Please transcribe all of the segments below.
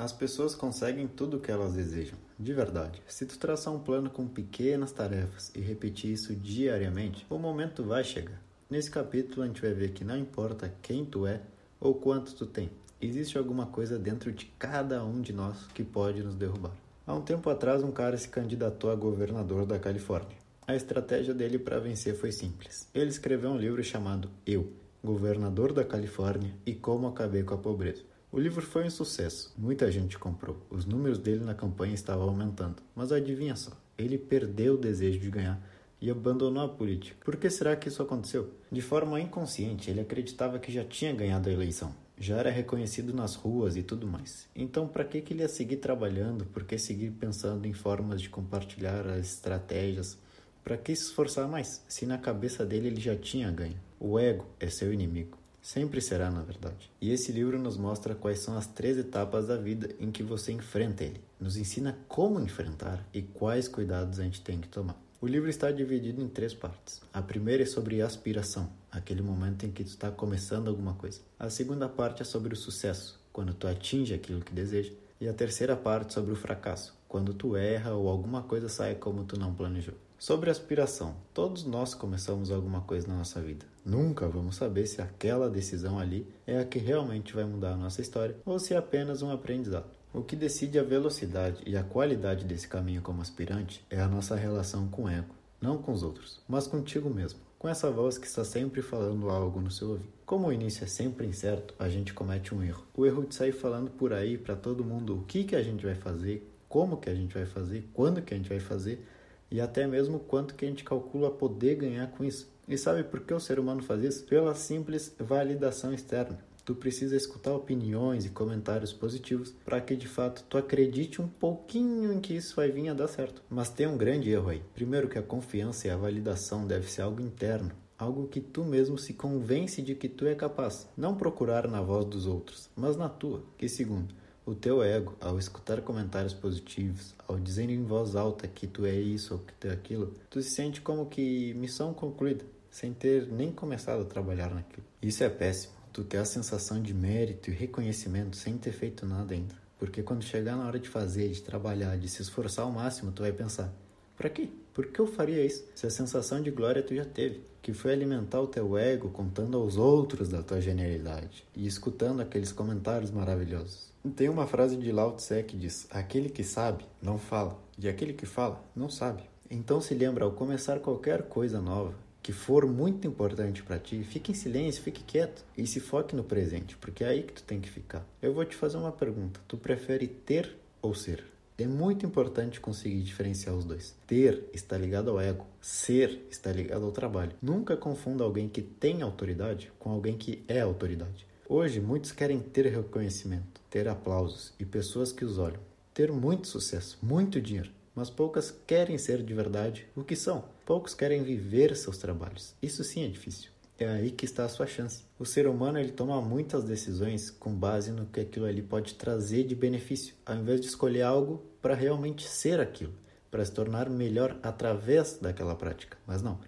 As pessoas conseguem tudo o que elas desejam, de verdade. Se tu traçar um plano com pequenas tarefas e repetir isso diariamente, o momento vai chegar. Nesse capítulo a gente vai ver que não importa quem tu é ou quanto tu tem, existe alguma coisa dentro de cada um de nós que pode nos derrubar. Há um tempo atrás, um cara se candidatou a governador da Califórnia. A estratégia dele para vencer foi simples. Ele escreveu um livro chamado Eu, Governador da Califórnia e Como Acabei com a Pobreza. O livro foi um sucesso, muita gente comprou. Os números dele na campanha estavam aumentando. Mas adivinha só, ele perdeu o desejo de ganhar e abandonou a política. Por que será que isso aconteceu? De forma inconsciente, ele acreditava que já tinha ganhado a eleição, já era reconhecido nas ruas e tudo mais. Então, para que, que ele ia seguir trabalhando? Por que seguir pensando em formas de compartilhar as estratégias? Para que se esforçar mais, se na cabeça dele ele já tinha ganho? O ego é seu inimigo. Sempre será, na verdade. E esse livro nos mostra quais são as três etapas da vida em que você enfrenta ele. Nos ensina como enfrentar e quais cuidados a gente tem que tomar. O livro está dividido em três partes. A primeira é sobre aspiração, aquele momento em que tu está começando alguma coisa. A segunda parte é sobre o sucesso, quando tu atinge aquilo que deseja. E a terceira parte sobre o fracasso, quando tu erra ou alguma coisa sai como tu não planejou. Sobre aspiração, todos nós começamos alguma coisa na nossa vida. Nunca vamos saber se aquela decisão ali é a que realmente vai mudar a nossa história ou se é apenas um aprendizado. O que decide a velocidade e a qualidade desse caminho como aspirante é a nossa relação com o ego, não com os outros, mas contigo mesmo, com essa voz que está sempre falando algo no seu ouvido. Como o início é sempre incerto, a gente comete um erro. O erro de sair falando por aí para todo mundo o que, que a gente vai fazer, como que a gente vai fazer, quando que a gente vai fazer e até mesmo quanto que a gente calcula poder ganhar com isso. E sabe por que o ser humano faz isso? Pela simples validação externa. Tu precisa escutar opiniões e comentários positivos para que de fato tu acredite um pouquinho em que isso vai vir a dar certo. Mas tem um grande erro aí. Primeiro que a confiança e a validação deve ser algo interno, algo que tu mesmo se convence de que tu é capaz, não procurar na voz dos outros, mas na tua. Que segundo, o teu ego, ao escutar comentários positivos, ao dizer em voz alta que tu é isso ou que tu é aquilo, tu se sente como que missão concluída, sem ter nem começado a trabalhar naquilo. Isso é péssimo. Tu ter a sensação de mérito e reconhecimento sem ter feito nada ainda. Porque quando chegar na hora de fazer, de trabalhar, de se esforçar ao máximo, tu vai pensar: para quê? Por que eu faria isso? Se a sensação de glória tu já teve, que foi alimentar o teu ego contando aos outros da tua genialidade e escutando aqueles comentários maravilhosos. Tem uma frase de Lao Tse que diz: Aquele que sabe, não fala, e aquele que fala, não sabe. Então se lembra, ao começar qualquer coisa nova que for muito importante para ti, fique em silêncio, fique quieto e se foque no presente, porque é aí que tu tem que ficar. Eu vou te fazer uma pergunta: tu prefere ter ou ser? É muito importante conseguir diferenciar os dois. Ter está ligado ao ego, ser está ligado ao trabalho. Nunca confunda alguém que tem autoridade com alguém que é autoridade. Hoje, muitos querem ter reconhecimento, ter aplausos e pessoas que os olham, ter muito sucesso, muito dinheiro, mas poucas querem ser de verdade o que são. Poucos querem viver seus trabalhos. Isso sim é difícil. É aí que está a sua chance. O ser humano ele toma muitas decisões com base no que aquilo ali pode trazer de benefício, ao invés de escolher algo para realmente ser aquilo, para se tornar melhor através daquela prática. Mas não,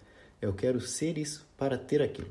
eu quero ser isso para ter aquilo.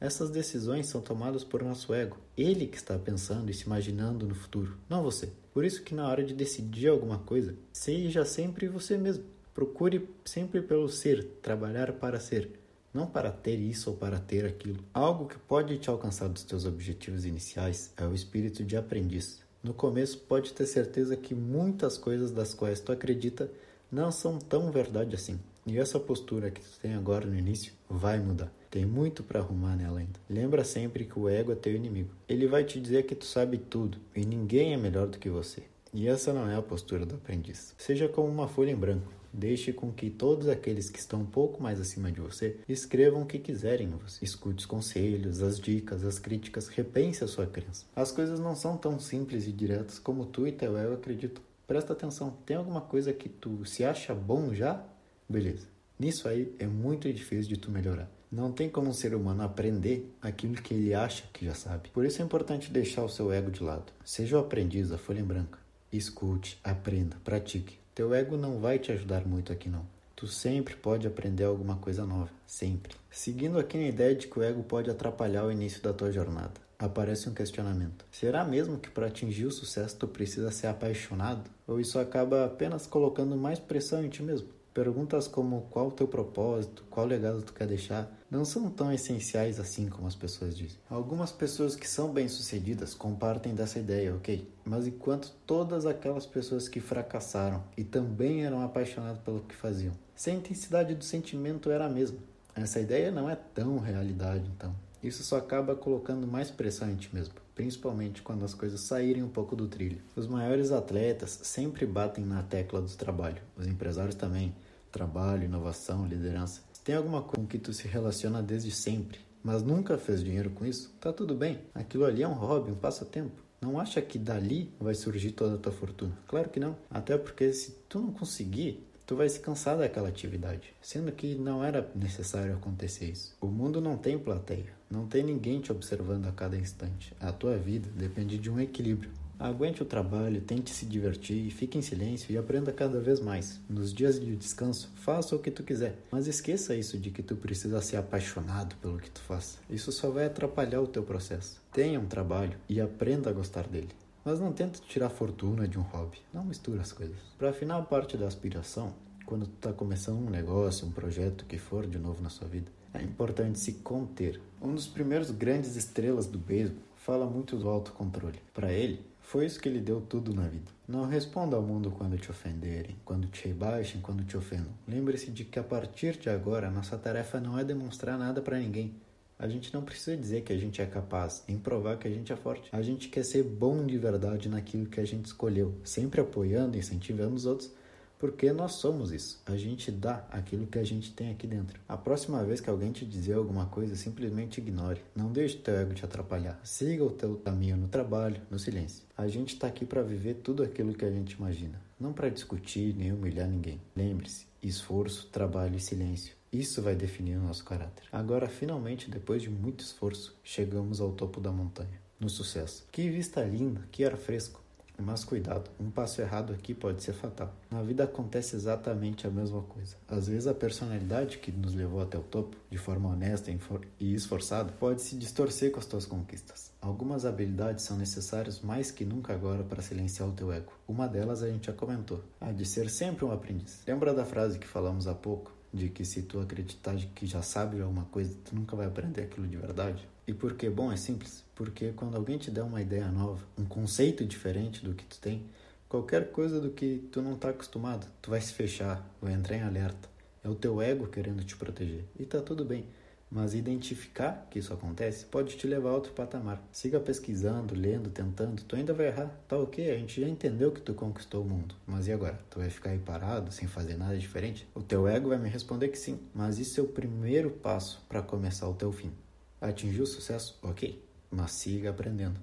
Essas decisões são tomadas por nosso ego. Ele que está pensando e se imaginando no futuro, não você. Por isso que na hora de decidir alguma coisa, seja sempre você mesmo. Procure sempre pelo ser, trabalhar para ser, não para ter isso ou para ter aquilo. Algo que pode te alcançar dos teus objetivos iniciais é o espírito de aprendiz. No começo pode ter certeza que muitas coisas das quais tu acredita não são tão verdade assim. E essa postura que tu tem agora no início vai mudar. Tem muito para arrumar nela ainda. Lembra sempre que o ego é teu inimigo. Ele vai te dizer que tu sabe tudo e ninguém é melhor do que você. E essa não é a postura do aprendiz. Seja como uma folha em branco. Deixe com que todos aqueles que estão um pouco mais acima de você escrevam o que quiserem em você. Escute os conselhos, as dicas, as críticas, repense a sua crença. As coisas não são tão simples e diretas como tu e teu ego acreditam. Presta atenção, tem alguma coisa que tu se acha bom já? Beleza. Nisso aí é muito difícil de tu melhorar. Não tem como um ser humano aprender aquilo que ele acha que já sabe. Por isso é importante deixar o seu ego de lado. Seja o aprendiz, a folha em branca. Escute, aprenda, pratique. Teu ego não vai te ajudar muito aqui não. Tu sempre pode aprender alguma coisa nova, sempre. Seguindo aqui na ideia de que o ego pode atrapalhar o início da tua jornada. aparece um questionamento. Será mesmo que para atingir o sucesso tu precisa ser apaixonado? Ou isso acaba apenas colocando mais pressão em ti mesmo? Perguntas como qual o teu propósito, qual legado tu quer deixar, não são tão essenciais assim como as pessoas dizem. Algumas pessoas que são bem-sucedidas compartem dessa ideia, ok? Mas enquanto todas aquelas pessoas que fracassaram e também eram apaixonadas pelo que faziam, se a intensidade do sentimento era a mesma, essa ideia não é tão realidade então. Isso só acaba colocando mais pressão em ti mesmo, principalmente quando as coisas saírem um pouco do trilho. Os maiores atletas sempre batem na tecla do trabalho, os empresários também. Trabalho, inovação, liderança. Se tem alguma coisa com que tu se relaciona desde sempre, mas nunca fez dinheiro com isso, tá tudo bem. Aquilo ali é um hobby, um passatempo. Não acha que dali vai surgir toda a tua fortuna? Claro que não. Até porque se tu não conseguir, tu vai se cansar daquela atividade, sendo que não era necessário acontecer isso. O mundo não tem plateia, não tem ninguém te observando a cada instante. A tua vida depende de um equilíbrio. Aguente o trabalho, tente se divertir, fique em silêncio e aprenda cada vez mais. Nos dias de descanso, faça o que tu quiser, mas esqueça isso de que tu precisa ser apaixonado pelo que tu faz. Isso só vai atrapalhar o teu processo. Tenha um trabalho e aprenda a gostar dele. Mas não tenta tirar fortuna de um hobby. Não mistura as coisas. Para afinar a parte da aspiração, quando tu está começando um negócio, um projeto que for de novo na sua vida, é importante se conter. Um dos primeiros grandes estrelas do beisebol fala muito do autocontrole. Para ele, foi isso que lhe deu tudo na vida. Não responda ao mundo quando te ofenderem, quando te rebaixem, quando te ofendam. Lembre-se de que a partir de agora, nossa tarefa não é demonstrar nada para ninguém. A gente não precisa dizer que a gente é capaz, em provar que a gente é forte. A gente quer ser bom de verdade naquilo que a gente escolheu, sempre apoiando, incentivando os outros, porque nós somos isso. A gente dá aquilo que a gente tem aqui dentro. A próxima vez que alguém te dizer alguma coisa, simplesmente ignore. Não deixe teu ego te atrapalhar. Siga o teu caminho no trabalho, no silêncio. A gente está aqui para viver tudo aquilo que a gente imagina, não para discutir nem humilhar ninguém. Lembre-se: esforço, trabalho e silêncio. Isso vai definir o nosso caráter. Agora, finalmente, depois de muito esforço, chegamos ao topo da montanha, no sucesso. Que vista linda, que ar fresco. Mas cuidado, um passo errado aqui pode ser fatal. Na vida acontece exatamente a mesma coisa. Às vezes a personalidade que nos levou até o topo, de forma honesta e esforçada, pode se distorcer com as tuas conquistas. Algumas habilidades são necessárias mais que nunca agora para silenciar o teu ego. Uma delas a gente já comentou, a de ser sempre um aprendiz. Lembra da frase que falamos há pouco? De que se tu acreditar de que já sabe alguma coisa, tu nunca vai aprender aquilo de verdade? E por que bom é simples? Porque quando alguém te der uma ideia nova, um conceito diferente do que tu tem, qualquer coisa do que tu não está acostumado, tu vai se fechar, vai entrar em alerta. É o teu ego querendo te proteger. E tá tudo bem. Mas identificar que isso acontece pode te levar a outro patamar. Siga pesquisando, lendo, tentando. Tu ainda vai errar. Tá ok, a gente já entendeu que tu conquistou o mundo. Mas e agora? Tu vai ficar aí parado, sem fazer nada diferente? O teu ego vai me responder que sim. Mas isso é o primeiro passo para começar o teu fim. Atingiu o sucesso? Ok, mas siga aprendendo.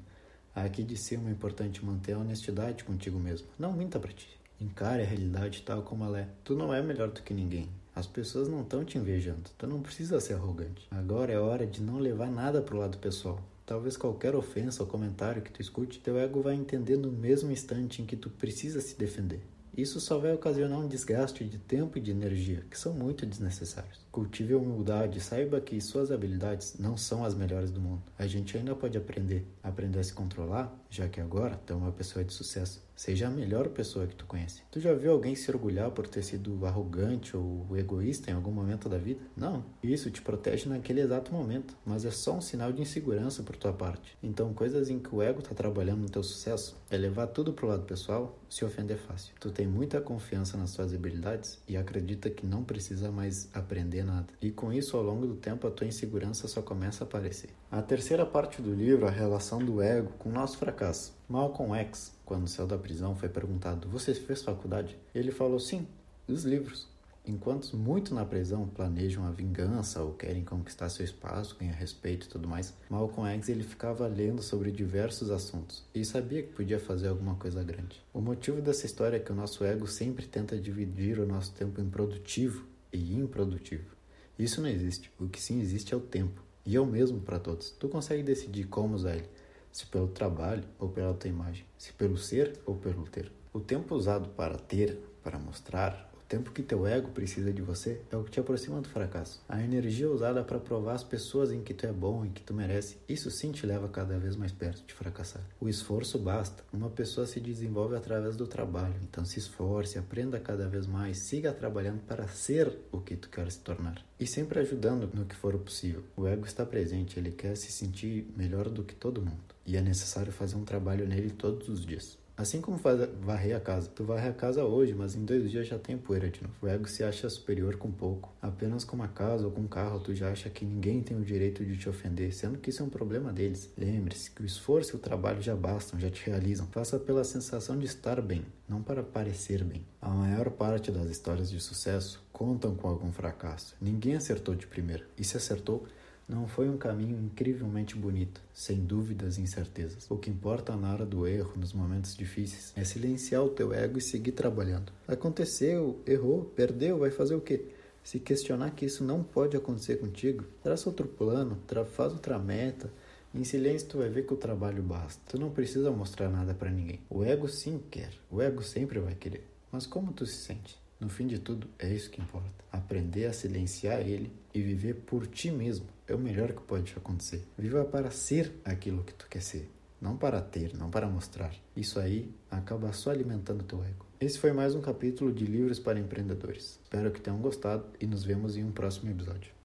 Aqui de cima é importante manter a honestidade contigo mesmo. Não minta para ti. Encare a realidade tal como ela é. Tu não é melhor do que ninguém. As pessoas não estão te invejando. Tu não precisa ser arrogante. Agora é hora de não levar nada pro lado pessoal. Talvez qualquer ofensa ou comentário que tu escute, teu ego vai entender no mesmo instante em que tu precisa se defender. Isso só vai ocasionar um desgaste de tempo e de energia, que são muito desnecessários. Cultive a humildade e saiba que suas habilidades não são as melhores do mundo. A gente ainda pode aprender, aprender a se controlar, já que agora tu é uma pessoa de sucesso. Seja a melhor pessoa que tu conhece. Tu já viu alguém se orgulhar por ter sido arrogante ou egoísta em algum momento da vida? Não. Isso te protege naquele exato momento, mas é só um sinal de insegurança por tua parte. Então, coisas em que o ego tá trabalhando no teu sucesso é levar tudo pro lado pessoal, se ofender fácil. Tu tem muita confiança nas tuas habilidades e acredita que não precisa mais aprender nada. E com isso, ao longo do tempo, a tua insegurança só começa a aparecer. A terceira parte do livro, a relação do ego com o nosso fracasso. Malcolm X, quando saiu da prisão, foi perguntado: Você fez faculdade? Ele falou: Sim, os livros. Enquanto muito na prisão planejam a vingança ou querem conquistar seu espaço, ganhar respeito e tudo mais, Malcolm X ele ficava lendo sobre diversos assuntos e sabia que podia fazer alguma coisa grande. O motivo dessa história é que o nosso ego sempre tenta dividir o nosso tempo em produtivo e improdutivo. Isso não existe. O que sim existe é o tempo. E é o mesmo para todos. Tu consegue decidir como usar ele, se pelo trabalho ou pela tua imagem, se pelo ser ou pelo ter. O tempo usado para ter, para mostrar, tempo que teu ego precisa de você é o que te aproxima do fracasso. A energia usada para provar às pessoas em que tu é bom e que tu merece, isso sim te leva cada vez mais perto de fracassar. O esforço basta. Uma pessoa se desenvolve através do trabalho, então se esforce, aprenda cada vez mais, siga trabalhando para ser o que tu quer se tornar. E sempre ajudando no que for possível. O ego está presente, ele quer se sentir melhor do que todo mundo. E é necessário fazer um trabalho nele todos os dias. Assim como varrer a casa. Tu varre a casa hoje, mas em dois dias já tem poeira de novo. O ego se acha superior com pouco. Apenas com uma casa ou com um carro, tu já acha que ninguém tem o direito de te ofender, sendo que isso é um problema deles. Lembre-se que o esforço e o trabalho já bastam, já te realizam. Faça pela sensação de estar bem, não para parecer bem. A maior parte das histórias de sucesso contam com algum fracasso. Ninguém acertou de primeira. E se acertou, não foi um caminho incrivelmente bonito, sem dúvidas e incertezas. O que importa na hora do erro, nos momentos difíceis, é silenciar o teu ego e seguir trabalhando. Aconteceu, errou, perdeu, vai fazer o quê? Se questionar que isso não pode acontecer contigo, traça outro plano, faz outra meta. Em silêncio tu vai ver que o trabalho basta. Tu não precisa mostrar nada para ninguém. O ego sim quer, o ego sempre vai querer. Mas como tu se sente? No fim de tudo, é isso que importa. Aprender a silenciar ele e viver por ti mesmo é o melhor que pode acontecer. Viva para ser aquilo que tu quer ser, não para ter, não para mostrar. Isso aí acaba só alimentando teu ego. Esse foi mais um capítulo de Livros para Empreendedores. Espero que tenham gostado e nos vemos em um próximo episódio.